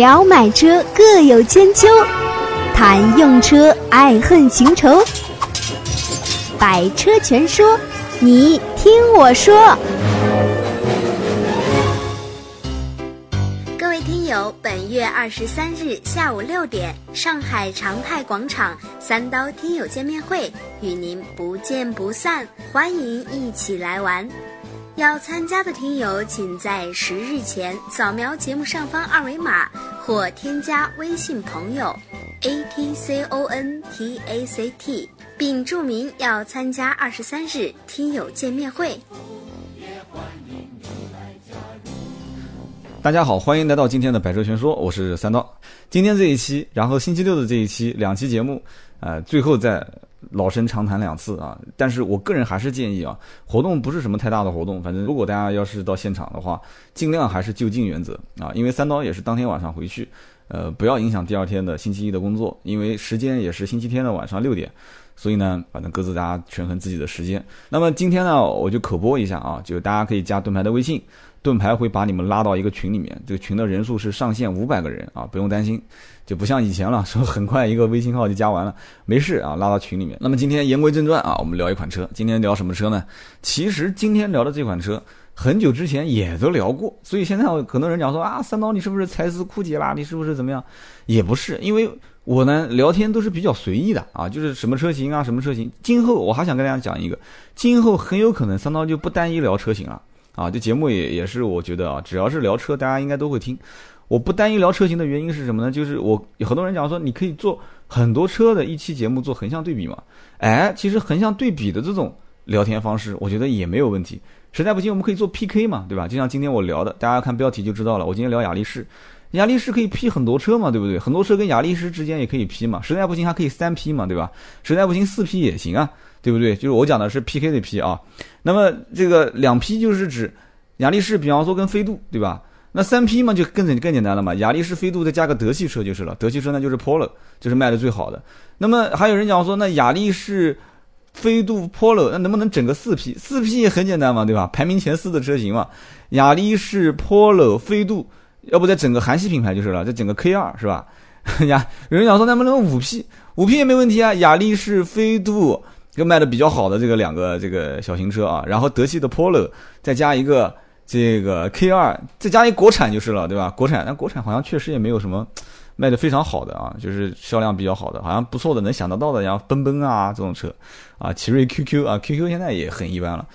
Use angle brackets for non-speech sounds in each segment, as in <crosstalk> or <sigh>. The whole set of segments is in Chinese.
聊买车各有千秋，谈用车爱恨情仇。百车全说，你听我说。各位听友，本月二十三日下午六点，上海长泰广场三刀听友见面会，与您不见不散，欢迎一起来玩。要参加的听友，请在十日前扫描节目上方二维码，或添加微信朋友 a t c o n t a c t，并注明要参加二十三日听友见面会。大家好，欢迎来到今天的百车全说，我是三刀。今天这一期，然后星期六的这一期，两期节目，呃，最后再。老生常谈两次啊，但是我个人还是建议啊，活动不是什么太大的活动，反正如果大家要是到现场的话，尽量还是就近原则啊，因为三刀也是当天晚上回去，呃，不要影响第二天的星期一的工作，因为时间也是星期天的晚上六点，所以呢，反正各自大家权衡自己的时间。那么今天呢，我就口播一下啊，就大家可以加盾牌的微信。盾牌会把你们拉到一个群里面，这个群的人数是上限五百个人啊，不用担心，就不像以前了，说很快一个微信号就加完了，没事啊，拉到群里面。那么今天言归正传啊，我们聊一款车，今天聊什么车呢？其实今天聊的这款车，很久之前也都聊过，所以现在很多人讲说啊，三刀你是不是才思枯竭啦？你是不是怎么样？也不是，因为我呢聊天都是比较随意的啊，就是什么车型啊，什么车型。今后我还想跟大家讲一个，今后很有可能三刀就不单一聊车型了。啊，这节目也也是，我觉得啊，只要是聊车，大家应该都会听。我不单一聊车型的原因是什么呢？就是我很多人讲说，你可以做很多车的一期节目做横向对比嘛。哎，其实横向对比的这种聊天方式，我觉得也没有问题。实在不行，我们可以做 PK 嘛，对吧？就像今天我聊的，大家看标题就知道了。我今天聊雅力士，雅力士可以 P 很多车嘛，对不对？很多车跟雅力士之间也可以 P 嘛。实在不行还可以三 P 嘛，对吧？实在不行四 P 也行啊。对不对？就是我讲的是 PK 的 P 啊，那么这个两 P 就是指雅力士，比方说跟飞度，对吧？那三 P 嘛就更简更简单了嘛，雅力士、飞度再加个德系车就是了。德系车呢就是 Polo，就是卖的最好的。那么还有人讲说，那雅力士、飞度、Polo，那能不能整个四 P？四 P 也很简单嘛，对吧？排名前四的车型嘛，雅力士、Polo、飞度，要不再整个韩系品牌就是了，再整个 K 二是吧？<laughs> 呀，有人讲说能不能五 P？五 P 也没问题啊，雅力士、飞度。一个卖的比较好的这个两个这个小型车啊，然后德系的 Polo，再加一个这个 K 二，再加一国产就是了，对吧？国产，那国产好像确实也没有什么卖的非常好的啊，就是销量比较好的，好像不错的，能想得到的，像奔奔啊这种车，啊，奇瑞 QQ 啊，QQ 现在也很一般了。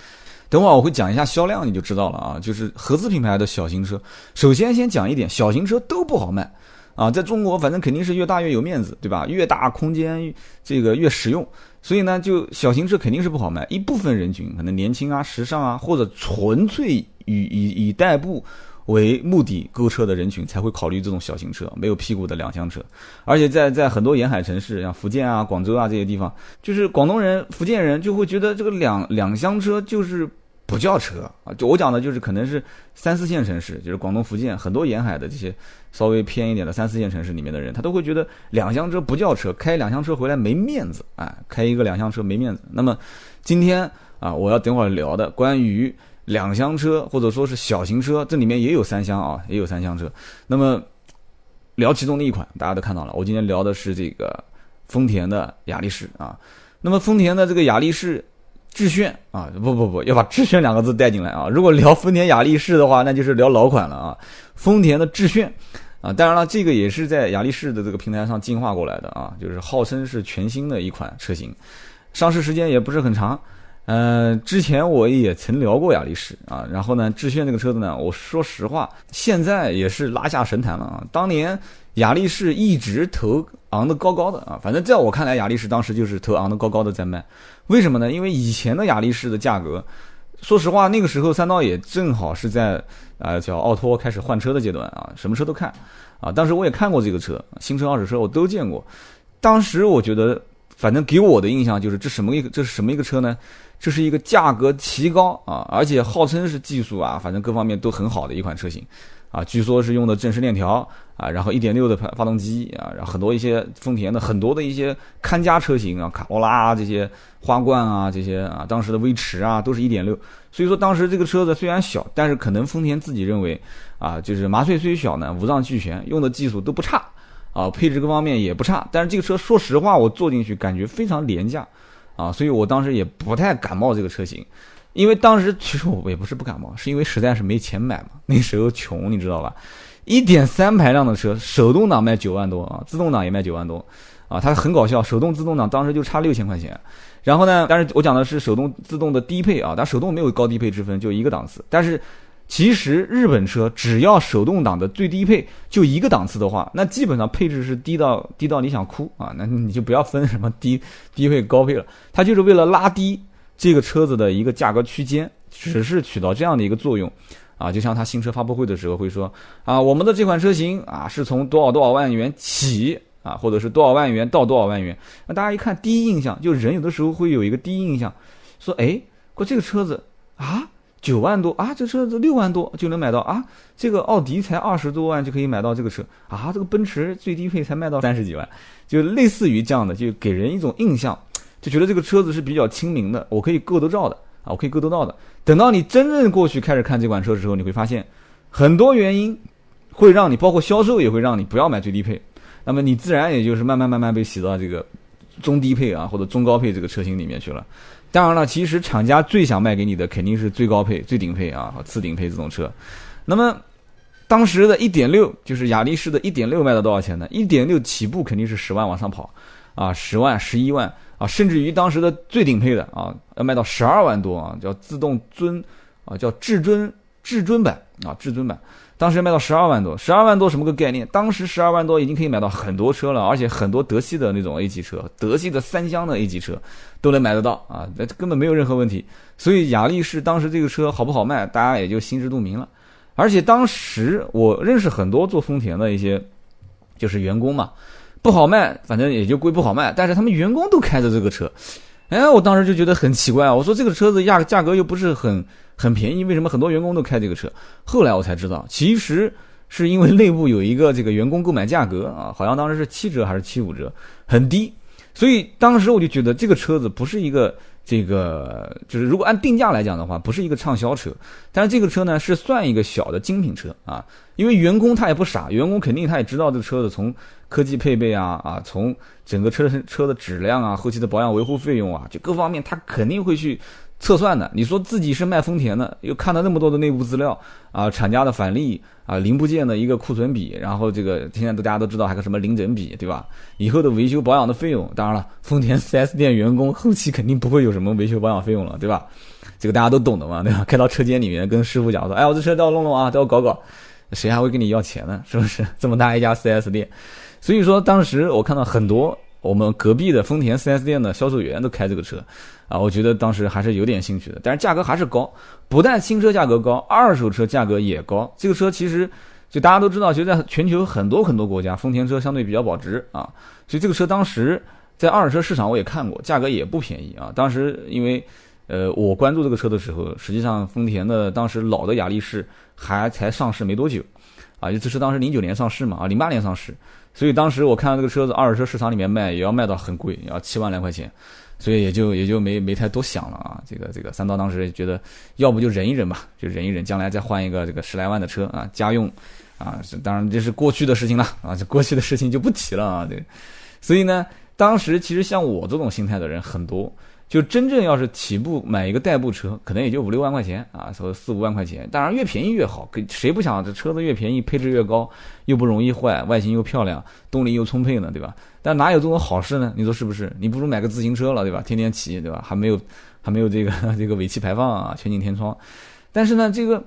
等会儿我会讲一下销量，你就知道了啊，就是合资品牌的小型车。首先先讲一点，小型车都不好卖啊，在中国反正肯定是越大越有面子，对吧？越大空间这个越实用。所以呢，就小型车肯定是不好卖。一部分人群可能年轻啊、时尚啊，或者纯粹以以以代步为目的购车的人群才会考虑这种小型车，没有屁股的两厢车。而且在在很多沿海城市，像福建啊、广州啊这些地方，就是广东人、福建人就会觉得这个两两厢车就是。不叫车啊，就我讲的，就是可能是三四线城市，就是广东、福建很多沿海的这些稍微偏一点的三四线城市里面的人，他都会觉得两厢车不叫车，开两厢车回来没面子，哎，开一个两厢车没面子。那么今天啊，我要等会儿聊的关于两厢车或者说是小型车，这里面也有三厢啊，也有三厢车。那么聊其中的一款，大家都看到了，我今天聊的是这个丰田的雅力士啊。那么丰田的这个雅力士。致炫啊，不不不要把致炫两个字带进来啊！如果聊丰田雅力士的话，那就是聊老款了啊。丰田的致炫啊，当然了，这个也是在雅力士的这个平台上进化过来的啊，就是号称是全新的一款车型，上市时间也不是很长。呃，之前我也曾聊过雅力士啊，然后呢，致炫这个车子呢，我说实话，现在也是拉下神坛了啊。当年雅力士一直头昂得高高的啊，反正在我看来，雅力士当时就是头昂得高高的在卖。为什么呢？因为以前的雅力士的价格，说实话，那个时候三刀也正好是在啊叫奥拓开始换车的阶段啊，什么车都看啊。当时我也看过这个车，新车、二手车我都见过。当时我觉得，反正给我的印象就是这什么一个这是什么一个车呢？这是一个价格奇高啊，而且号称是技术啊，反正各方面都很好的一款车型啊，据说是用的正时链条啊，然后一点六的发发动机啊，然后很多一些丰田的很多的一些看家车型啊，卡罗拉这些花冠啊，这些啊，当时的威驰啊，都是一点六。所以说当时这个车子虽然小，但是可能丰田自己认为啊，就是麻雀虽小呢，五脏俱全，用的技术都不差啊，配置各方面也不差。但是这个车说实话，我坐进去感觉非常廉价啊，所以我当时也不太感冒这个车型。因为当时其实我也不是不感冒，是因为实在是没钱买嘛。那时候穷，你知道吧？一点三排量的车，手动挡卖九万多啊，自动挡也卖九万多，啊，它很搞笑，手动自动挡当时就差六千块钱。然后呢，但是我讲的是手动自动的低配啊，但手动没有高低配之分，就一个档次。但是其实日本车只要手动挡的最低配就一个档次的话，那基本上配置是低到低到你想哭啊，那你就不要分什么低 <laughs> 低配高配了，它就是为了拉低。这个车子的一个价格区间，只是起到这样的一个作用，啊，就像他新车发布会的时候会说，啊，我们的这款车型啊是从多少多少万元起，啊，或者是多少万元到多少万元，那大家一看第一印象，就人有的时候会有一个第一印象，说，哎，过这个车子啊九万多啊，这车子六万多就能买到啊，这个奥迪才二十多万就可以买到这个车啊，这个奔驰最低配才卖到三十几万，就类似于这样的，就给人一种印象。就觉得这个车子是比较亲民的，我可以够得着的啊，我可以够得到的。等到你真正过去开始看这款车的时候，你会发现很多原因会让你，包括销售也会让你不要买最低配。那么你自然也就是慢慢慢慢被洗到这个中低配啊或者中高配这个车型里面去了。当然了，其实厂家最想卖给你的肯定是最高配、最顶配啊次顶配自动车。那么当时的一点六就是雅力士的一点六卖到多少钱呢？一点六起步肯定是十万往上跑啊，十万、十一万。啊，甚至于当时的最顶配的啊，要卖到十二万多啊，叫自动尊，啊，叫至尊至尊版啊，至尊版，当时卖到十二万多，十二万多什么个概念？当时十二万多已经可以买到很多车了，而且很多德系的那种 A 级车，德系的三厢的 A 级车都能买得到啊，那根本没有任何问题。所以雅力士当时这个车好不好卖，大家也就心知肚明了。而且当时我认识很多做丰田的一些就是员工嘛。不好卖，反正也就归不好卖。但是他们员工都开着这个车，哎，我当时就觉得很奇怪。我说这个车子价价格又不是很很便宜，为什么很多员工都开这个车？后来我才知道，其实是因为内部有一个这个员工购买价格啊，好像当时是七折还是七五折，很低。所以当时我就觉得这个车子不是一个。这个就是如果按定价来讲的话，不是一个畅销车，但是这个车呢是算一个小的精品车啊，因为员工他也不傻，员工肯定他也知道这车子从科技配备啊啊，从整个车身车的质量啊，后期的保养维护费用啊，就各方面他肯定会去。测算的，你说自己是卖丰田的，又看到那么多的内部资料啊，厂家的返利啊，零部件的一个库存比，然后这个现在大家都知道还有个什么零整比，对吧？以后的维修保养的费用，当然了，丰田 <laughs> 4S 店员工 <laughs> 后期肯定不会有什么维修保养费用了，对吧？这个大家都懂的嘛，对吧？开到车间里面跟师傅讲说，哎，我这车都要弄弄啊，都要搞搞，谁还会跟你要钱呢？是不是？这么大一家 4S 店，所以说当时我看到很多。我们隔壁的丰田 4S 店的销售员都开这个车，啊，我觉得当时还是有点兴趣的，但是价格还是高，不但新车价格高，二手车价格也高。这个车其实就大家都知道，就在全球很多很多国家，丰田车相对比较保值啊，所以这个车当时在二手车市场我也看过，价格也不便宜啊。当时因为呃我关注这个车的时候，实际上丰田的当时老的雅力士还才上市没多久，啊，就这车当时零九年上市嘛，啊，零八年上市。所以当时我看到这个车子二手车市场里面卖也要卖到很贵，要七万来块钱，所以也就也就没没太多想了啊。这个这个三刀当时觉得，要不就忍一忍吧，就忍一忍，将来再换一个这个十来万的车啊，家用，啊，当然这是过去的事情了啊，这过去的事情就不提了啊。对，所以呢，当时其实像我这种心态的人很多。就真正要是起步买一个代步车，可能也就五六万块钱啊，说四五万块钱。当然越便宜越好，给谁不想这车子越便宜，配置越高，又不容易坏，外形又漂亮，动力又充沛呢，对吧？但哪有这种好事呢？你说是不是？你不如买个自行车了，对吧？天天骑，对吧？还没有还没有这个 <laughs> 这个尾气排放啊，全景天窗。但是呢，这个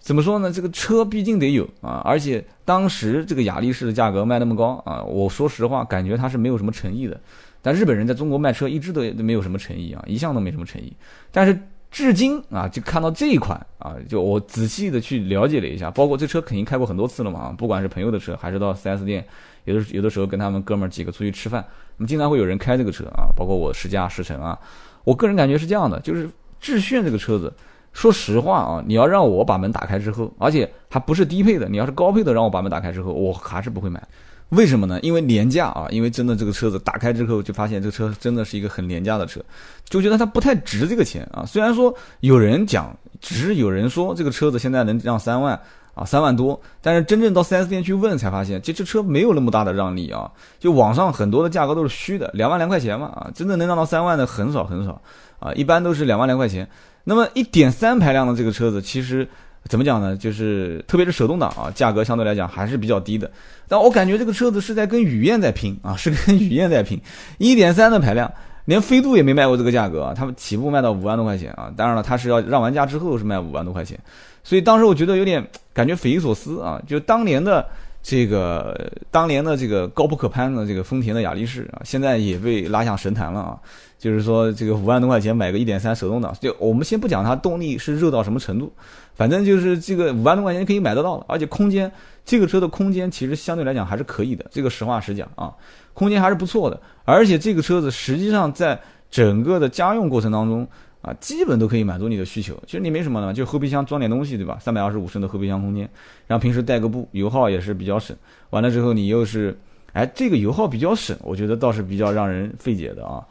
怎么说呢？这个车毕竟得有啊，而且当时这个雅力士的价格卖那么高啊，我说实话，感觉它是没有什么诚意的。但日本人在中国卖车一直都都没有什么诚意啊，一向都没什么诚意。但是至今啊，就看到这一款啊，就我仔细的去了解了一下，包括这车肯定开过很多次了嘛，不管是朋友的车，还是到 4S 店，有的有的时候跟他们哥们儿几个出去吃饭，那么经常会有人开这个车啊，包括我试驾试乘啊。我个人感觉是这样的，就是致炫这个车子，说实话啊，你要让我把门打开之后，而且还不是低配的，你要是高配的让我把门打开之后，我还是不会买。为什么呢？因为廉价啊！因为真的这个车子打开之后，就发现这车真的是一个很廉价的车，就觉得它不太值这个钱啊。虽然说有人讲，只是有人说这个车子现在能让三万啊，三万多，但是真正到 4S 店去问才发现，这这车没有那么大的让利啊。就网上很多的价格都是虚的，两万两块钱嘛啊，真的能让到三万的很少很少啊，一般都是两万两块钱。那么一点三排量的这个车子，其实。怎么讲呢？就是特别是手动挡啊，价格相对来讲还是比较低的。但我感觉这个车子是在跟雨燕在拼啊，是跟雨燕在拼。一点三的排量，连飞度也没卖过这个价格啊，他们起步卖到五万多块钱啊。当然了，他是要让完价之后是卖五万多块钱，所以当时我觉得有点感觉匪夷所思啊。就当年的这个，当年的这个高不可攀的这个丰田的雅力士啊，现在也被拉下神坛了啊。就是说，这个五万多块钱买个一点三手动挡，就我们先不讲它动力是热到什么程度，反正就是这个五万多块钱可以买得到了，而且空间，这个车的空间其实相对来讲还是可以的，这个实话实讲啊，空间还是不错的，而且这个车子实际上在整个的家用过程当中啊，基本都可以满足你的需求。其实你没什么呢，就后备箱装点东西，对吧？三百二十五升的后备箱空间，然后平时带个布，油耗也是比较省。完了之后你又是，哎，这个油耗比较省，我觉得倒是比较让人费解的啊。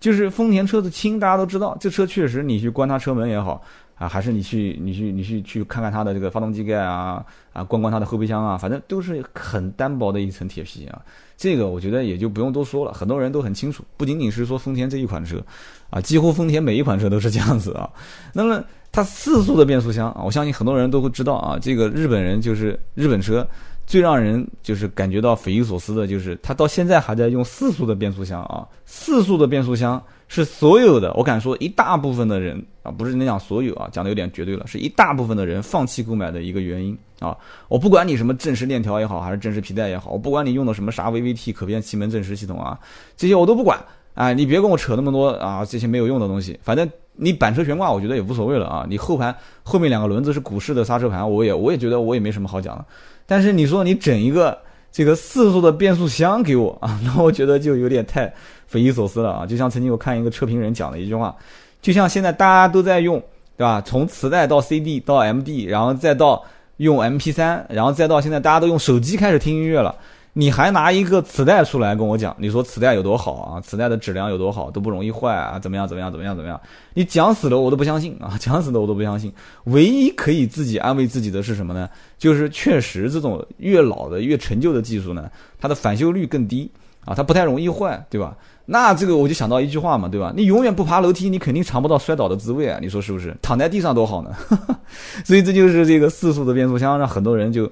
就是丰田车子轻，大家都知道，这车确实你去关它车门也好啊，还是你去你去你去去看看它的这个发动机盖啊啊，关关它的后备箱啊，反正都是很单薄的一层铁皮啊。这个我觉得也就不用多说了，很多人都很清楚。不仅仅是说丰田这一款车啊，几乎丰田每一款车都是这样子啊。那么它四速的变速箱啊，我相信很多人都会知道啊，这个日本人就是日本车。最让人就是感觉到匪夷所思的，就是它到现在还在用四速的变速箱啊！四速的变速箱是所有的，我敢说一大部分的人啊，不是你讲所有啊，讲的有点绝对了，是一大部分的人放弃购买的一个原因啊！我不管你什么正时链条也好，还是正时皮带也好，我不管你用的什么啥 VVT 可变气门正时系统啊，这些我都不管啊！你别跟我扯那么多啊，这些没有用的东西，反正你板车悬挂，我觉得也无所谓了啊！你后盘后面两个轮子是古式的刹车盘，我也我也觉得我也没什么好讲的。但是你说你整一个这个四速的变速箱给我啊，<laughs> 那我觉得就有点太匪夷所思了啊！就像曾经我看一个车评人讲的一句话，就像现在大家都在用，对吧？从磁带到 CD 到 MD，然后再到用 MP3，然后再到现在大家都用手机开始听音乐了。你还拿一个磁带出来跟我讲，你说磁带有多好啊？磁带的质量有多好，都不容易坏啊？怎么样？怎么样？怎么样？怎么样？你讲死了我都不相信啊！讲死了我都不相信。唯一可以自己安慰自己的是什么呢？就是确实这种越老的越陈旧的技术呢，它的返修率更低啊，它不太容易坏，对吧？那这个我就想到一句话嘛，对吧？你永远不爬楼梯，你肯定尝不到摔倒的滋味啊！你说是不是？躺在地上多好呢？<laughs> 所以这就是这个四速的变速箱，让很多人就。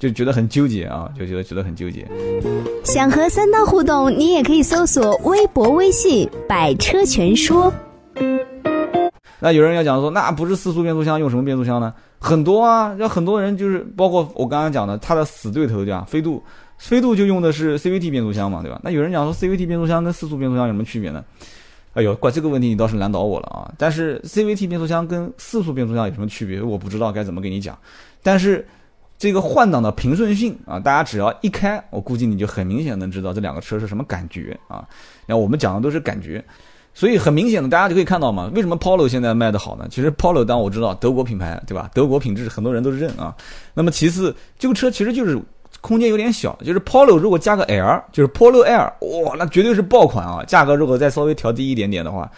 就觉得很纠结啊，就觉得觉得很纠结。想和三刀互动，你也可以搜索微博、微信“百车全说”。那有人要讲说，那不是四速变速箱，用什么变速箱呢？很多啊，有很多人就是包括我刚刚讲的，他的死对头对吧？飞度，飞度就用的是 CVT 变速箱嘛，对吧？那有人讲说，CVT 变速箱跟四速变速箱有什么区别呢？哎呦，怪这个问题你倒是难倒我了啊！但是 CVT 变速箱跟四速变速箱有什么区别？我不知道该怎么给你讲，但是。这个换挡的平顺性啊，大家只要一开，我估计你就很明显能知道这两个车是什么感觉啊。那我们讲的都是感觉，所以很明显的，大家就可以看到嘛，为什么 Polo 现在卖的好呢？其实 Polo 当我知道德国品牌对吧？德国品质很多人都认啊。那么其次，这个车其实就是空间有点小，就是 Polo 如果加个 L，就是 Polo L，哇，那绝对是爆款啊！价格如果再稍微调低一点点的话，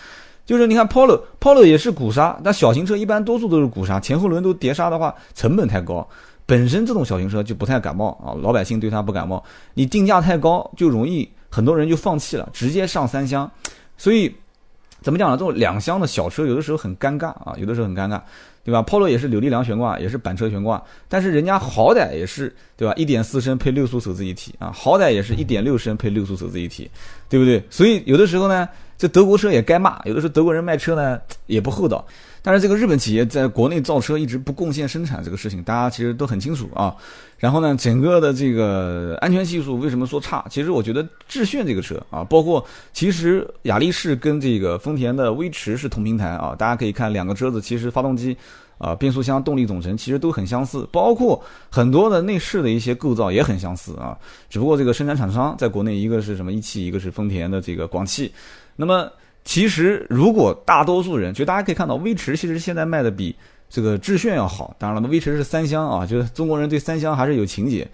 就是你看 Polo，Polo 也是鼓刹，但小型车一般多数都是鼓刹，前后轮都碟刹的话，成本太高。本身这种小型车就不太感冒啊，老百姓对它不感冒。你定价太高，就容易很多人就放弃了，直接上三厢。所以怎么讲呢？这种两厢的小车有的时候很尴尬啊，有的时候很尴尬，对吧？Polo 也是扭力梁悬挂，也是板车悬挂，但是人家好歹也是对吧？一点四升配六速手自一体啊，好歹也是一点六升配六速手自一体，对不对？所以有的时候呢，这德国车也该骂，有的时候德国人卖车呢也不厚道。但是这个日本企业在国内造车一直不贡献生产这个事情，大家其实都很清楚啊。然后呢，整个的这个安全系数为什么说差？其实我觉得致炫这个车啊，包括其实雅力士跟这个丰田的威驰是同平台啊。大家可以看两个车子，其实发动机啊、变速箱、动力总成其实都很相似，包括很多的内饰的一些构造也很相似啊。只不过这个生产厂商在国内一个是什么一汽，一个是丰田的这个广汽。那么其实如果大多数人，就大家可以看到，威驰其实现在卖的比这个致炫要好。当然了，威驰是三厢啊，就是中国人对三厢还是有情节。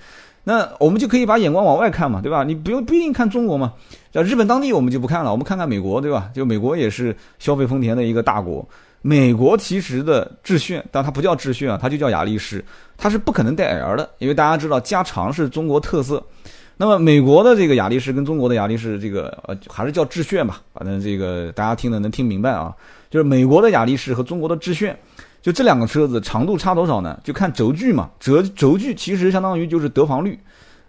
那我们就可以把眼光往外看嘛，对吧？你不用不一定看中国嘛，叫日本当地我们就不看了，我们看看美国，对吧？就美国也是消费丰田的一个大国。美国其实的致炫，但它不叫致炫啊，它就叫雅力士，它是不可能带 L 的，因为大家知道加长是中国特色。那么美国的这个雅力士跟中国的雅力士，这个呃还是叫致炫吧，反正这个大家听的能听明白啊。就是美国的雅力士和中国的致炫，就这两个车子长度差多少呢？就看轴距嘛，轴轴距其实相当于就是得房率。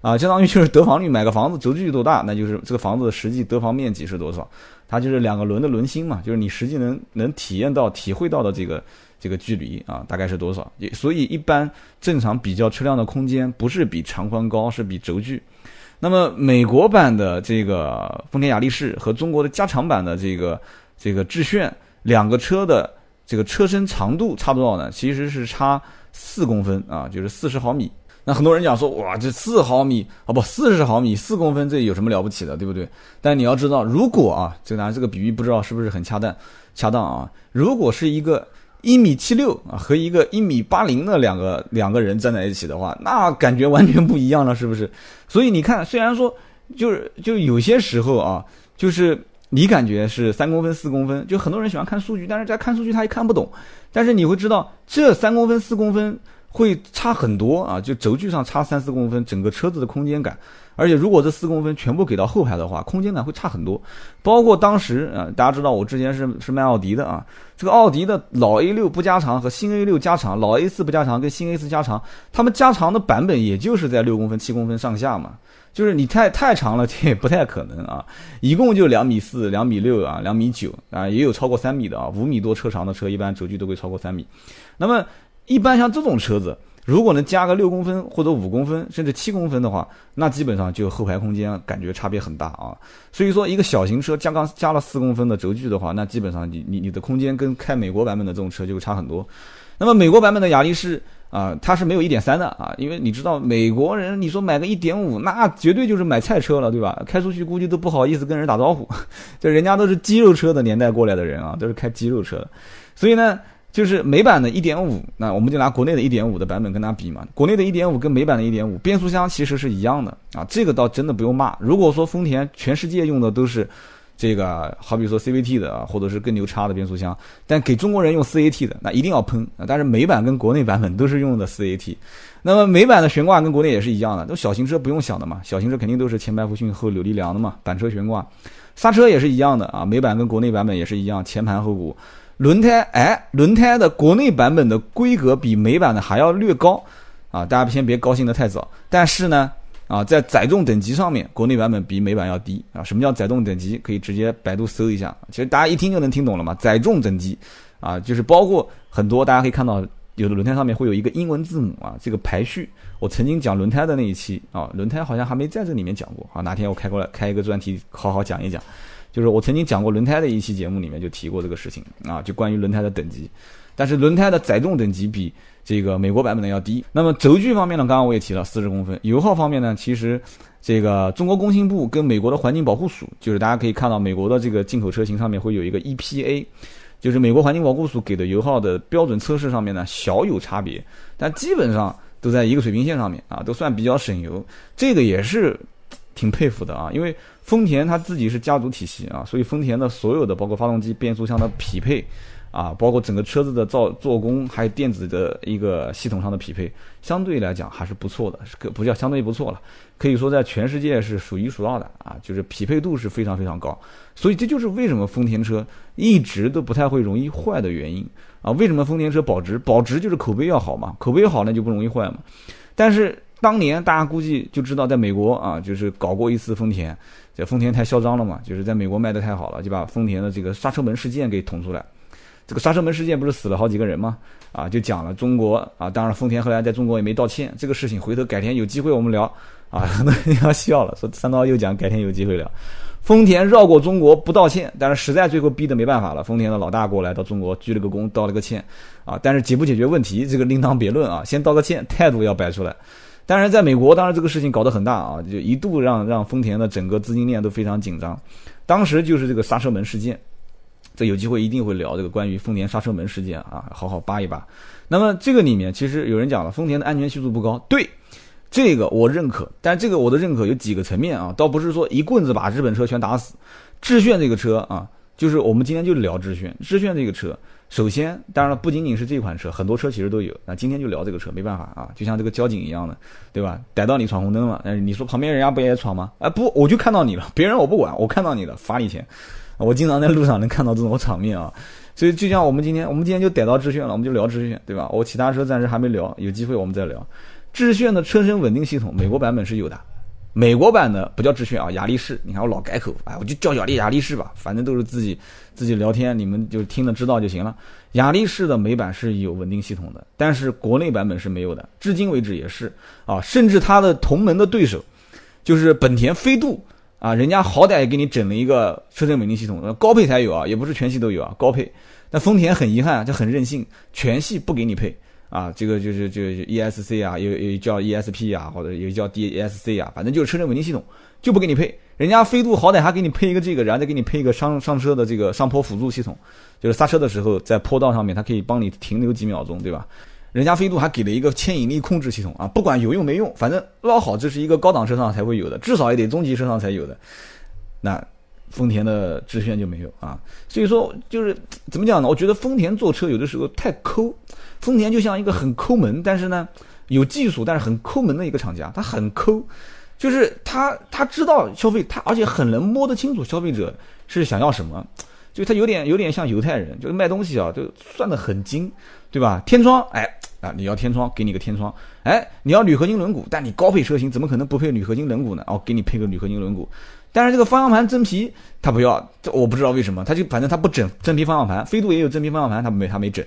啊，相当于就是得房率，买个房子轴距多大，那就是这个房子的实际得房面积是多少。它就是两个轮的轮芯嘛，就是你实际能能体验到、体会到的这个这个距离啊，大概是多少。所以一般正常比较车辆的空间不是比长宽高，是比轴距。那么美国版的这个丰田雅力士和中国的加长版的这个这个致炫两个车的这个车身长度差多少呢？其实是差四公分啊，就是四十毫米。那很多人讲说，哇，这四毫米啊，不，四十毫米，四公分，这有什么了不起的，对不对？但你要知道，如果啊，这当然这个比喻不知道是不是很恰当，恰当啊。如果是一个一米七六啊和一个一米八零的两个两个人站在一起的话，那感觉完全不一样了，是不是？所以你看，虽然说就是就有些时候啊，就是你感觉是三公分、四公分，就很多人喜欢看数据，但是在看数据他也看不懂。但是你会知道，这三公分、四公分。会差很多啊，就轴距上差三四公分，整个车子的空间感，而且如果这四公分全部给到后排的话，空间感会差很多。包括当时啊，大家知道我之前是是卖奥迪的啊，这个奥迪的老 A 六不加长和新 A 六加长，老 A 四不加长跟新 A 四加长，他们加长的版本也就是在六公分、七公分上下嘛，就是你太太长了，这也不太可能啊。一共就两米四、两米六啊、两米九啊，也有超过三米的啊，五米多车长的车，一般轴距都会超过三米。那么一般像这种车子，如果能加个六公分或者五公分，甚至七公分的话，那基本上就后排空间感觉差别很大啊。所以说，一个小型车加刚加了四公分的轴距的话，那基本上你你你的空间跟开美国版本的这种车就会差很多。那么美国版本的雅力士啊，它是没有一点三的啊，因为你知道美国人，你说买个一点五，那绝对就是买菜车了，对吧？开出去估计都不好意思跟人打招呼，这人家都是肌肉车的年代过来的人啊，都是开肌肉车，所以呢。就是美版的1.5，那我们就拿国内的1.5的版本跟它比嘛。国内的1.5跟美版的1.5，变速箱其实是一样的啊，这个倒真的不用骂。如果说丰田全世界用的都是这个，好比说 CVT 的啊，或者是更牛叉的变速箱，但给中国人用 4AT 的，那一定要喷啊。但是美版跟国内版本都是用的 4AT，那么美版的悬挂跟国内也是一样的，都小型车不用想的嘛，小型车肯定都是前麦弗逊后扭力梁的嘛，板车悬挂，刹车也是一样的啊，美版跟国内版本也是一样，前盘后鼓。轮胎，哎，轮胎的国内版本的规格比美版的还要略高，啊，大家先别高兴的太早。但是呢，啊，在载重等级上面，国内版本比美版要低啊。什么叫载重等级？可以直接百度搜一下，其实大家一听就能听懂了嘛。载重等级，啊，就是包括很多大家可以看到，有的轮胎上面会有一个英文字母啊，这个排序。我曾经讲轮胎的那一期啊，轮胎好像还没在这里面讲过啊，哪天我开过来开一个专题，好好讲一讲。就是我曾经讲过轮胎的一期节目里面就提过这个事情啊，就关于轮胎的等级，但是轮胎的载重等级比这个美国版本的要低。那么轴距方面呢，刚刚我也提了四十公分。油耗方面呢，其实这个中国工信部跟美国的环境保护署，就是大家可以看到美国的这个进口车型上面会有一个 EPA，就是美国环境保护署给的油耗的标准测试上面呢小有差别，但基本上都在一个水平线上面啊，都算比较省油。这个也是挺佩服的啊，因为。丰田它自己是家族体系啊，所以丰田的所有的包括发动机、变速箱的匹配啊，包括整个车子的造做工，还有电子的一个系统上的匹配，相对来讲还是不错的，是不叫相对不错了，可以说在全世界是数一数二的啊，就是匹配度是非常非常高。所以这就是为什么丰田车一直都不太会容易坏的原因啊。为什么丰田车保值？保值就是口碑要好嘛，口碑好那就不容易坏嘛。但是当年大家估计就知道，在美国啊，就是搞过一次丰田。丰田太嚣张了嘛，就是在美国卖的太好了，就把丰田的这个刹车门事件给捅出来。这个刹车门事件不是死了好几个人吗？啊，就讲了中国啊，当然丰田后来在中国也没道歉。这个事情回头改天有机会我们聊啊，很多人要笑了，说三刀又讲改天有机会聊。丰田绕过中国不道歉，但是实在最后逼得没办法了，丰田的老大过来到中国鞠了个躬道了个歉啊，但是解不解决问题这个另当别论啊，先道个歉，态度要摆出来。当然，在美国，当然这个事情搞得很大啊，就一度让让丰田的整个资金链都非常紧张。当时就是这个刹车门事件，这有机会一定会聊这个关于丰田刹车门事件啊，好好扒一扒。那么这个里面其实有人讲了，丰田的安全系数不高，对，这个我认可。但这个我的认可有几个层面啊，倒不是说一棍子把日本车全打死。致炫这个车啊，就是我们今天就聊致炫，致炫这个车。首先，当然了，不仅仅是这款车，很多车其实都有。那今天就聊这个车，没办法啊，就像这个交警一样的，对吧？逮到你闯红灯了，是你说旁边人家不也闯吗？哎，不，我就看到你了，别人我不管，我看到你了，罚你钱。我经常在路上能看到这种场面啊，所以就像我们今天，我们今天就逮到致炫了，我们就聊致炫，对吧？我其他车暂时还没聊，有机会我们再聊。致炫的车身稳定系统，美国版本是有的。美国版的不叫致炫啊，雅力士。你看我老改口，哎，我就叫雅力雅力士吧，反正都是自己自己聊天，你们就听了知道就行了。雅力士的美版是有稳定系统的，但是国内版本是没有的，至今为止也是啊。甚至它的同门的对手，就是本田飞度啊，人家好歹给你整了一个车身稳定系统，高配才有啊，也不是全系都有啊，高配。那丰田很遗憾，就很任性，全系不给你配。啊，这个就是就 ESC 啊，有有叫 ESP 啊，或者有叫 DSC 啊，反正就是车身稳定系统就不给你配。人家飞度好歹还给你配一个这个，然后再给你配一个上上车的这个上坡辅助系统，就是刹车的时候在坡道上面它可以帮你停留几秒钟，对吧？人家飞度还给了一个牵引力控制系统啊，不管有用没用，反正捞好这是一个高档车上才会有的，至少也得中级车上才有的。那丰田的致炫就没有啊，所以说就是怎么讲呢？我觉得丰田做车有的时候太抠。丰田就像一个很抠门，但是呢有技术，但是很抠门的一个厂家。他很抠，就是他他知道消费，他而且很能摸得清楚消费者是想要什么。就他有点有点像犹太人，就是卖东西啊，就算得很精，对吧？天窗，哎啊，你要天窗，给你个天窗。哎，你要铝合金轮毂，但你高配车型怎么可能不配铝合金轮毂呢？哦，给你配个铝合金轮毂。但是这个方向盘真皮他不要，这我不知道为什么，他就反正他不整真皮方向盘。飞度也有真皮方向盘，他没他没整。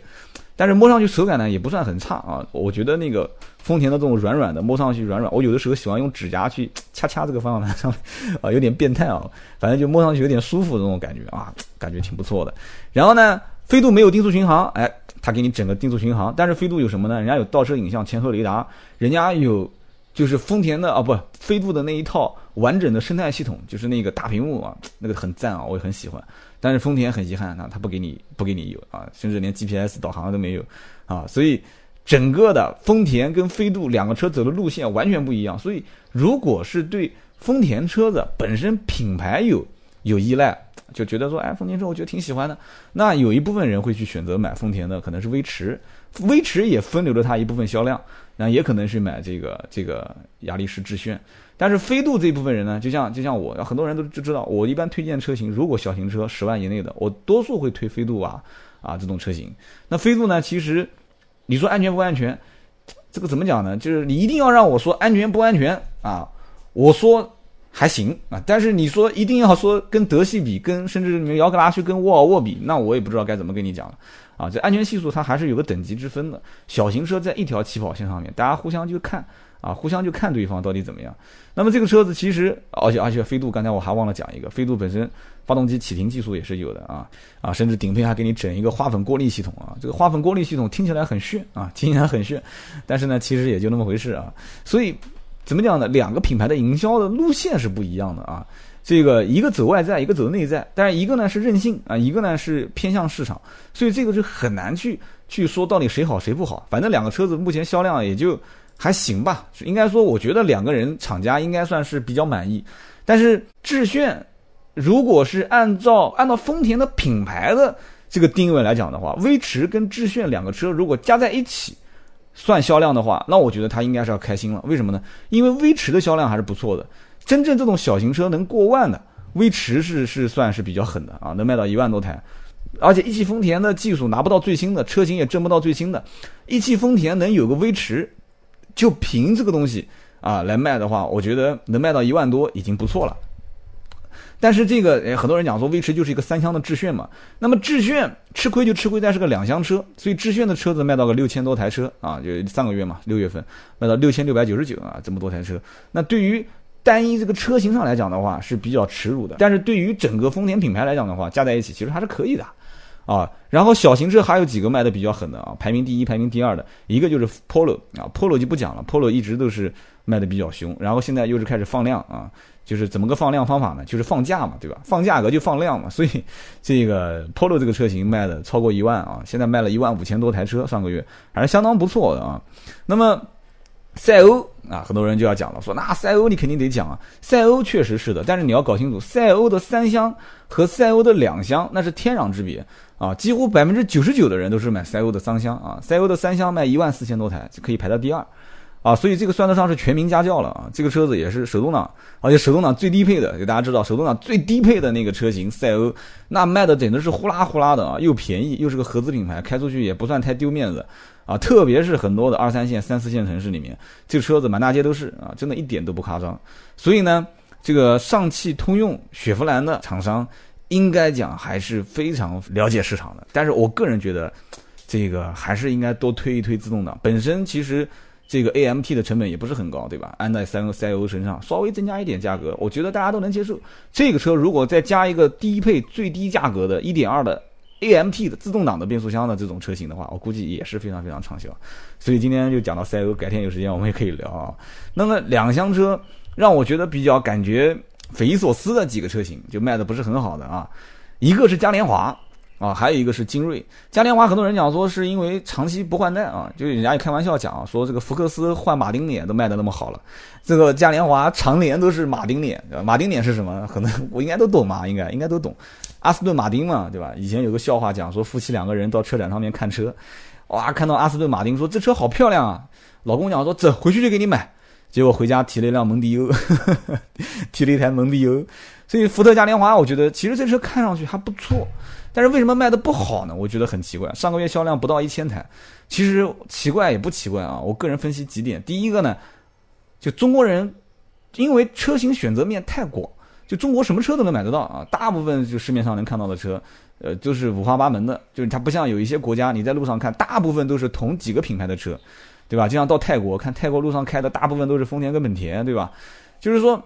但是摸上去手感呢也不算很差啊，我觉得那个丰田的这种软软的，摸上去软软，我有的时候喜欢用指甲去掐掐这个方向盘上，<laughs> 啊，有点变态啊，反正就摸上去有点舒服的那种感觉啊，感觉挺不错的。然后呢，飞度没有定速巡航，哎，它给你整个定速巡航，但是飞度有什么呢？人家有倒车影像、前后雷达，人家有就是丰田的啊，不，飞度的那一套完整的生态系统，就是那个大屏幕啊，那个很赞啊，我也很喜欢。但是丰田很遗憾，啊他不给你不给你有啊，甚至连 GPS 导航都没有啊，所以整个的丰田跟飞度两个车走的路线完全不一样。所以如果是对丰田车子本身品牌有有依赖，就觉得说，哎，丰田车我觉得挺喜欢的，那有一部分人会去选择买丰田的，可能是威驰，威驰也分流了它一部分销量，那也可能是买这个这个雅力士致炫。但是飞度这一部分人呢，就像就像我，很多人都就知道，我一般推荐车型，如果小型车十万以内的，我多数会推飞度啊啊这种车型。那飞度呢，其实你说安全不安全，这个怎么讲呢？就是你一定要让我说安全不安全啊，我说还行啊。但是你说一定要说跟德系比，跟甚至你摇克拉去跟沃尔沃比，那我也不知道该怎么跟你讲了啊。这安全系数它还是有个等级之分的，小型车在一条起跑线上面，大家互相就看。啊，互相就看对方到底怎么样。那么这个车子其实，而且而且飞度，刚才我还忘了讲一个，飞度本身发动机启停技术也是有的啊啊，甚至顶配还给你整一个花粉过滤系统啊。这个花粉过滤系统听起来很炫啊，听起来很炫，但是呢，其实也就那么回事啊。所以怎么讲呢？两个品牌的营销的路线是不一样的啊。这个一个走外在，一个走内在，但是一个呢是任性啊，一个呢是偏向市场，所以这个就很难去去说到底谁好谁不好。反正两个车子目前销量也就。还行吧，应该说，我觉得两个人厂家应该算是比较满意。但是致炫，如果是按照按照丰田的品牌的这个定位来讲的话，威驰跟致炫两个车如果加在一起算销量的话，那我觉得他应该是要开心了。为什么呢？因为威驰的销量还是不错的。真正这种小型车能过万的，威驰是是算是比较狠的啊，能卖到一万多台。而且一汽丰田的技术拿不到最新的车型，也挣不到最新的。一汽丰田能有个威驰。就凭这个东西啊来卖的话，我觉得能卖到一万多已经不错了。但是这个，诶，很多人讲说威驰就是一个三厢的致炫嘛，那么致炫吃亏就吃亏在是个两厢车，所以致炫的车子卖到个六千多台车啊，就上个月嘛，六月份卖到六千六百九十九啊，这么多台车。那对于单一这个车型上来讲的话是比较耻辱的，但是对于整个丰田品牌来讲的话，加在一起其实还是可以的。啊。然后小型车还有几个卖的比较狠的啊，排名第一、排名第二的一个就是 Polo 啊，Polo 就不讲了，Polo 一直都是卖的比较凶，然后现在又是开始放量啊。就是怎么个放量方法呢？就是放价嘛，对吧？放价格就放量嘛，<laughs> 所以这个 Polo 这个车型卖的超过一万啊，现在卖了一万五千多台车，上个月还是相当不错的啊。那么赛欧啊，很多人就要讲了，说那赛欧你肯定得讲啊，赛欧确实是的，但是你要搞清楚，赛欧的三厢和赛欧的两厢那是天壤之别啊，几乎百分之九十九的人都是买赛欧的三厢啊，赛欧的三厢卖一万四千多台就可以排到第二。啊，所以这个算得上是全民家轿了啊！这个车子也是手动挡，而且手动挡最低配的，给大家知道，手动挡最低配的那个车型赛欧，那卖的简直是呼啦呼啦的啊！又便宜，又是个合资品牌，开出去也不算太丢面子啊！特别是很多的二三线、三四线城市里面，这个车子满大街都是啊，真的一点都不夸张。所以呢，这个上汽通用、雪佛兰的厂商，应该讲还是非常了解市场的。但是我个人觉得，这个还是应该多推一推自动挡，本身其实。这个 A M T 的成本也不是很高，对吧？安在三个赛欧身上，稍微增加一点价格，我觉得大家都能接受。这个车如果再加一个低配最低价格的1.2的 A M T 的自动挡的变速箱的这种车型的话，我估计也是非常非常畅销。所以今天就讲到赛欧，改天有时间我们也可以聊啊。那么两厢车让我觉得比较感觉匪夷所思的几个车型，就卖的不是很好的啊，一个是嘉年华。啊，还有一个是精锐嘉年华，很多人讲说是因为长期不换代啊，就人家也开玩笑讲说这个福克斯换马丁脸都卖的那么好了，这个嘉年华常年都是马丁脸，对吧？马丁脸是什么？可能我应该都懂嘛，应该应该都懂，阿斯顿马丁嘛，对吧？以前有个笑话讲说夫妻两个人到车展上面看车，哇，看到阿斯顿马丁说这车好漂亮啊，老公讲说走回去就给你买，结果回家提了一辆蒙迪欧，<laughs> 提了一台蒙迪欧，所以福特嘉年华我觉得其实这车看上去还不错。但是为什么卖的不好呢？我觉得很奇怪。上个月销量不到一千台，其实奇怪也不奇怪啊。我个人分析几点：第一个呢，就中国人因为车型选择面太广，就中国什么车都能买得到啊。大部分就市面上能看到的车，呃，就是五花八门的。就是它不像有一些国家，你在路上看，大部分都是同几个品牌的车，对吧？就像到泰国看泰国路上开的大部分都是丰田跟本田，对吧？就是说，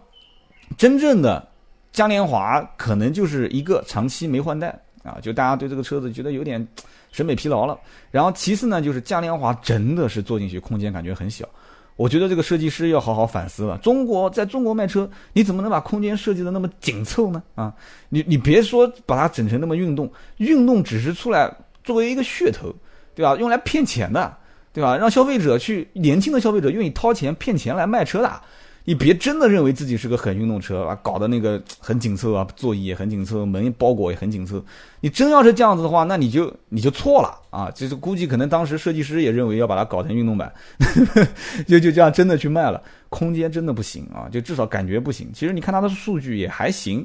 真正的嘉年华可能就是一个长期没换代。啊，就大家对这个车子觉得有点审美疲劳了。然后其次呢，就是嘉年华真的是坐进去空间感觉很小。我觉得这个设计师要好好反思了。中国在中国卖车，你怎么能把空间设计的那么紧凑呢？啊，你你别说把它整成那么运动，运动只是出来作为一个噱头，对吧？用来骗钱的，对吧？让消费者去年轻的消费者愿意掏钱骗钱来卖车的。你别真的认为自己是个很运动车啊，搞得那个很紧凑啊，座椅也很紧凑，门包裹也很紧凑。你真要是这样子的话，那你就你就错了啊！就是估计可能当时设计师也认为要把它搞成运动版，<laughs> 就就这样真的去卖了。空间真的不行啊，就至少感觉不行。其实你看它的数据也还行。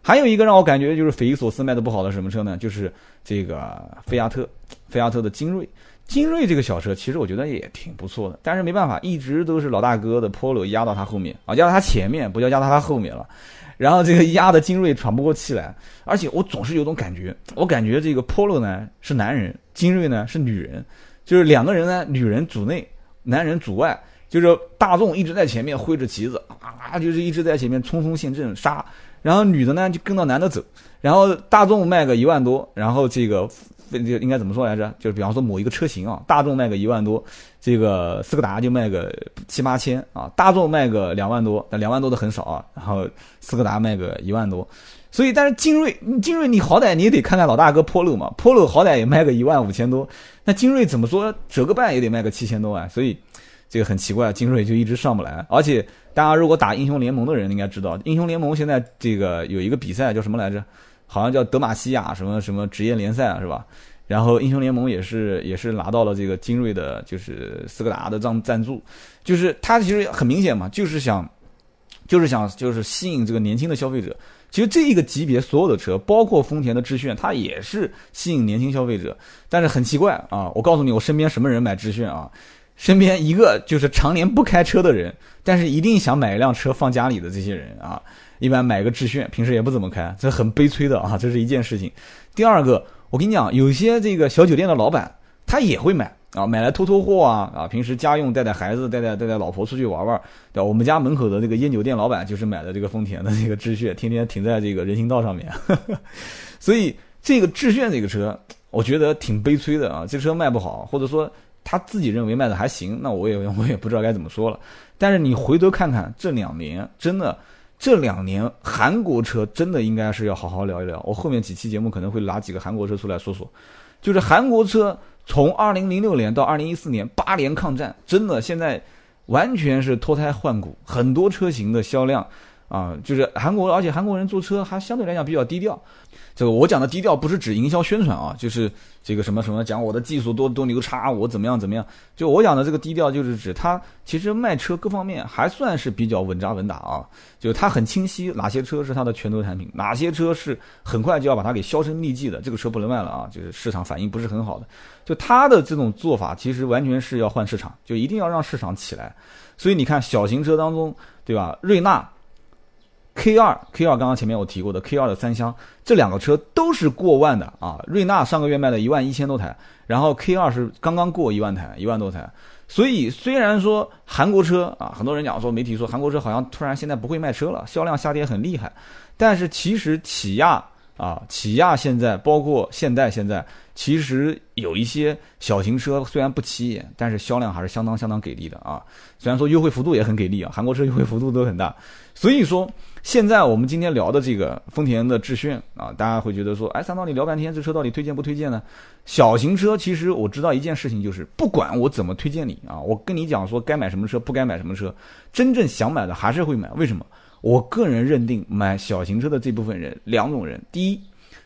还有一个让我感觉就是匪夷所思卖的不好的什么车呢？就是这个菲亚特，菲亚特的精锐。精锐这个小车，其实我觉得也挺不错的，但是没办法，一直都是老大哥的 Polo 压到它后面啊，压到它前面，不叫压到它后面了。然后这个压的精锐喘不过气来，而且我总是有种感觉，我感觉这个 Polo 呢是男人，精锐呢是女人，就是两个人呢，女人主内，男人主外，就是大众一直在前面挥着旗子啊，就是一直在前面冲锋陷阵杀，然后女的呢就跟到男的走，然后大众卖个一万多，然后这个。这应该怎么说来着？就是比方说某一个车型啊，大众卖个一万多，这个斯柯达就卖个七八千啊。大众卖个两万多，但两万多的很少啊。然后斯柯达卖个一万多，所以但是精锐，精锐你好歹你也得看看老大哥 Polo 嘛，Polo 好歹也卖个一万五千多，那精锐怎么说折个半也得卖个七千多万，所以这个很奇怪，精锐就一直上不来。而且大家如果打英雄联盟的人应该知道，英雄联盟现在这个有一个比赛叫什么来着？好像叫德玛西亚什么什么职业联赛啊，是吧？然后英雄联盟也是也是拿到了这个精锐的，就是斯柯达的赞赞助，就是他其实很明显嘛，就是想，就是想就是吸引这个年轻的消费者。其实这一个级别所有的车，包括丰田的致炫，它也是吸引年轻消费者。但是很奇怪啊，我告诉你，我身边什么人买致炫啊？身边一个就是常年不开车的人，但是一定想买一辆车放家里的这些人啊。一般买个致炫，平时也不怎么开，这很悲催的啊，这是一件事情。第二个，我跟你讲，有些这个小酒店的老板，他也会买啊，买来拖拖货啊，啊，平时家用带带孩子，带带带带老婆出去玩玩，对吧？我们家门口的这个烟酒店老板就是买的这个丰田的这个致炫，天天停在这个人行道上面，<laughs> 所以。这个致炫这个车，我觉得挺悲催的啊，这车卖不好，或者说他自己认为卖的还行，那我也我也不知道该怎么说了。但是你回头看看这两年，真的这两年韩国车真的应该是要好好聊一聊。我后面几期节目可能会拿几个韩国车出来说说，就是韩国车从二零零六年到二零一四年八年抗战，真的现在完全是脱胎换骨，很多车型的销量。啊，就是韩国，而且韩国人坐车还相对来讲比较低调。这个我讲的低调不是指营销宣传啊，就是这个什么什么讲我的技术多多牛叉，我怎么样怎么样。就我讲的这个低调，就是指他其实卖车各方面还算是比较稳扎稳打啊。就他很清晰哪些车是他的拳头产品，哪些车是很快就要把它给销声匿迹的，这个车不能卖了啊，就是市场反应不是很好的。就他的这种做法，其实完全是要换市场，就一定要让市场起来。所以你看小型车当中，对吧？瑞纳。K 二 K 二，刚刚前面我提过的 K 二的三厢，这两个车都是过万的啊。瑞纳上个月卖了一万一千多台，然后 K 二是刚刚过一万台，一万多台。所以虽然说韩国车啊，很多人讲说媒体说韩国车好像突然现在不会卖车了，销量下跌很厉害，但是其实起亚啊，起亚现在包括现代现在，其实有一些小型车虽然不起眼，但是销量还是相当相当给力的啊。虽然说优惠幅度也很给力啊，韩国车优惠幅度都很大，所以说。现在我们今天聊的这个丰田的致炫啊，大家会觉得说，哎，三刀你聊半天，这车到底推荐不推荐呢？小型车其实我知道一件事情，就是不管我怎么推荐你啊，我跟你讲说该买什么车，不该买什么车，真正想买的还是会买。为什么？我个人认定买小型车的这部分人，两种人，第一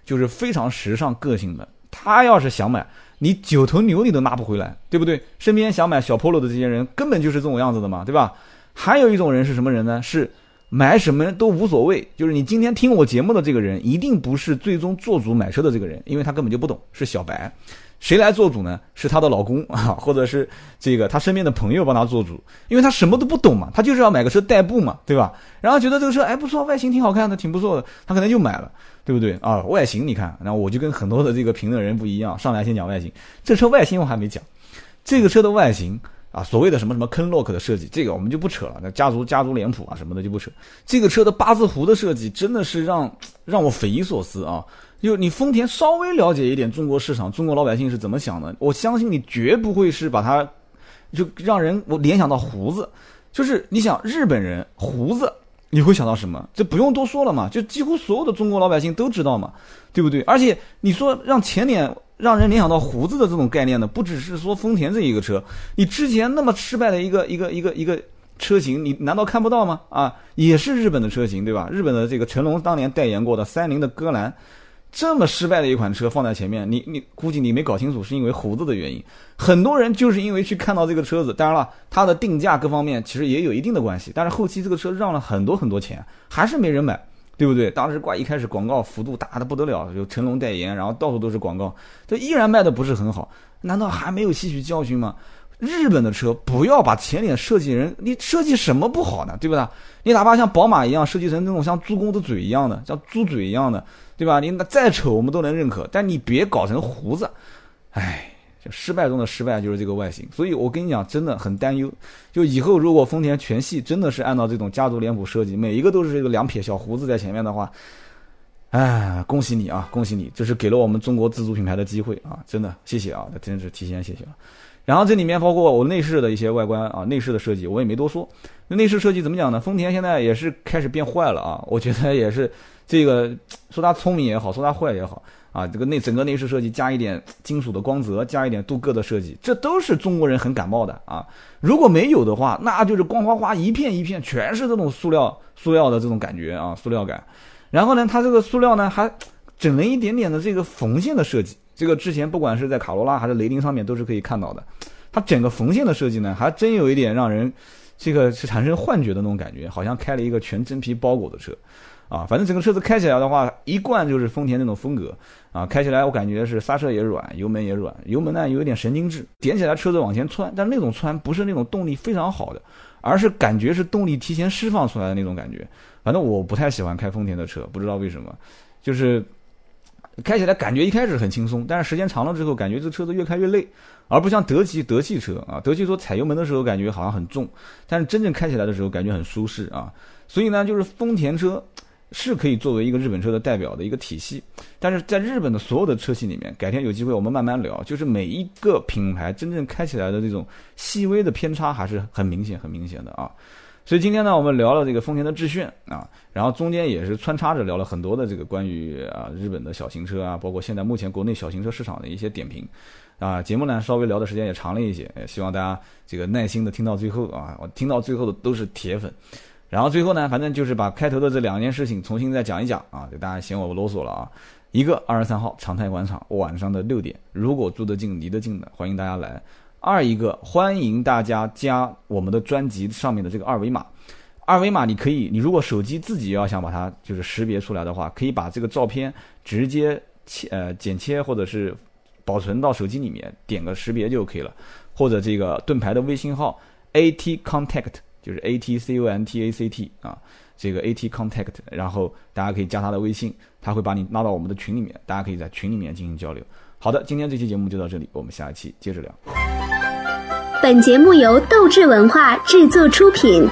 就是非常时尚个性的，他要是想买，你九头牛你都拉不回来，对不对？身边想买小 Polo 的这些人，根本就是这种样子的嘛，对吧？还有一种人是什么人呢？是。买什么都无所谓，就是你今天听我节目的这个人，一定不是最终做主买车的这个人，因为他根本就不懂，是小白。谁来做主呢？是她的老公 <laughs> 啊，或者是这个她身边的朋友帮她做主，因为她什么都不懂嘛，她就是要买个车代步嘛，对吧？然后觉得这个车哎不错，外形挺好看的，挺不错的，她可能就买了，对不对啊？外形你看，然后我就跟很多的这个评论人不一样，上来先讲外形，这车外形我还没讲，这个车的外形。啊，所谓的什么什么坑 lock 的设计，这个我们就不扯了。那家族家族脸谱啊什么的就不扯。这个车的八字胡的设计真的是让让我匪夷所思啊！就你丰田稍微了解一点中国市场，中国老百姓是怎么想的，我相信你绝不会是把它就让人我联想到胡子。就是你想日本人胡子，你会想到什么？这不用多说了嘛，就几乎所有的中国老百姓都知道嘛，对不对？而且你说让前脸。让人联想到胡子的这种概念呢，不只是说丰田这一个车，你之前那么失败的一个一个一个一个车型，你难道看不到吗？啊，也是日本的车型，对吧？日本的这个成龙当年代言过的三菱的戈兰，这么失败的一款车放在前面，你你估计你没搞清楚是因为胡子的原因。很多人就是因为去看到这个车子，当然了，它的定价各方面其实也有一定的关系，但是后期这个车让了很多很多钱，还是没人买。对不对？当时挂一开始广告幅度大的不得了，有成龙代言，然后到处都是广告，这依然卖的不是很好。难道还没有吸取教训吗？日本的车不要把前脸设计人，你设计什么不好呢？对不对？你哪怕像宝马一样设计成那种像猪公的嘴一样的，像猪嘴一样的，对吧？你那再丑我们都能认可，但你别搞成胡子，唉。失败中的失败就是这个外形，所以我跟你讲，真的很担忧。就以后如果丰田全系真的是按照这种家族脸谱设计，每一个都是这个两撇小胡子在前面的话，哎，恭喜你啊，恭喜你，这是给了我们中国自主品牌的机会啊！真的，谢谢啊，那真是提前谢谢了。然后这里面包括我内饰的一些外观啊，内饰的设计我也没多说。那内饰设计怎么讲呢？丰田现在也是开始变坏了啊，我觉得也是这个说它聪明也好，说它坏也好。啊，这个内整个内饰设计加一点金属的光泽，加一点镀铬的设计，这都是中国人很感冒的啊。如果没有的话，那就是光滑滑一片一片，全是这种塑料塑料的这种感觉啊，塑料感。然后呢，它这个塑料呢还整了一点点的这个缝线的设计，这个之前不管是在卡罗拉还是雷凌上面都是可以看到的。它整个缝线的设计呢，还真有一点让人这个是产生幻觉的那种感觉，好像开了一个全真皮包裹的车。啊，反正整个车子开起来的话，一贯就是丰田那种风格啊。开起来我感觉是刹车也软，油门也软，油门呢有一点神经质，点起来车子往前窜，但那种窜不是那种动力非常好的，而是感觉是动力提前释放出来的那种感觉。反正我不太喜欢开丰田的车，不知道为什么，就是开起来感觉一开始很轻松，但是时间长了之后，感觉这车子越开越累，而不像德系德系车啊，德系说踩油门的时候感觉好像很重，但是真正开起来的时候感觉很舒适啊。所以呢，就是丰田车。是可以作为一个日本车的代表的一个体系，但是在日本的所有的车系里面，改天有机会我们慢慢聊，就是每一个品牌真正开起来的这种细微的偏差还是很明显、很明显的啊。所以今天呢，我们聊了这个丰田的致炫啊，然后中间也是穿插着聊了很多的这个关于啊日本的小型车啊，包括现在目前国内小型车市场的一些点评啊。节目呢稍微聊的时间也长了一些，也希望大家这个耐心的听到最后啊，我听到最后的都是铁粉。然后最后呢，反正就是把开头的这两件事情重新再讲一讲啊，给大家嫌我啰嗦了啊。一个二十三号长泰广场晚上的六点，如果住得近、离得近的，欢迎大家来。二一个欢迎大家加我们的专辑上面的这个二维码，二维码你可以，你如果手机自己要想把它就是识别出来的话，可以把这个照片直接切呃剪切或者是保存到手机里面，点个识别就可以了。或者这个盾牌的微信号 AT Contact。就是 A T C O N T A C T 啊，这个 A T Contact，然后大家可以加他的微信，他会把你拉到我们的群里面，大家可以在群里面进行交流。好的，今天这期节目就到这里，我们下一期接着聊。本节目由斗志文化制作出品。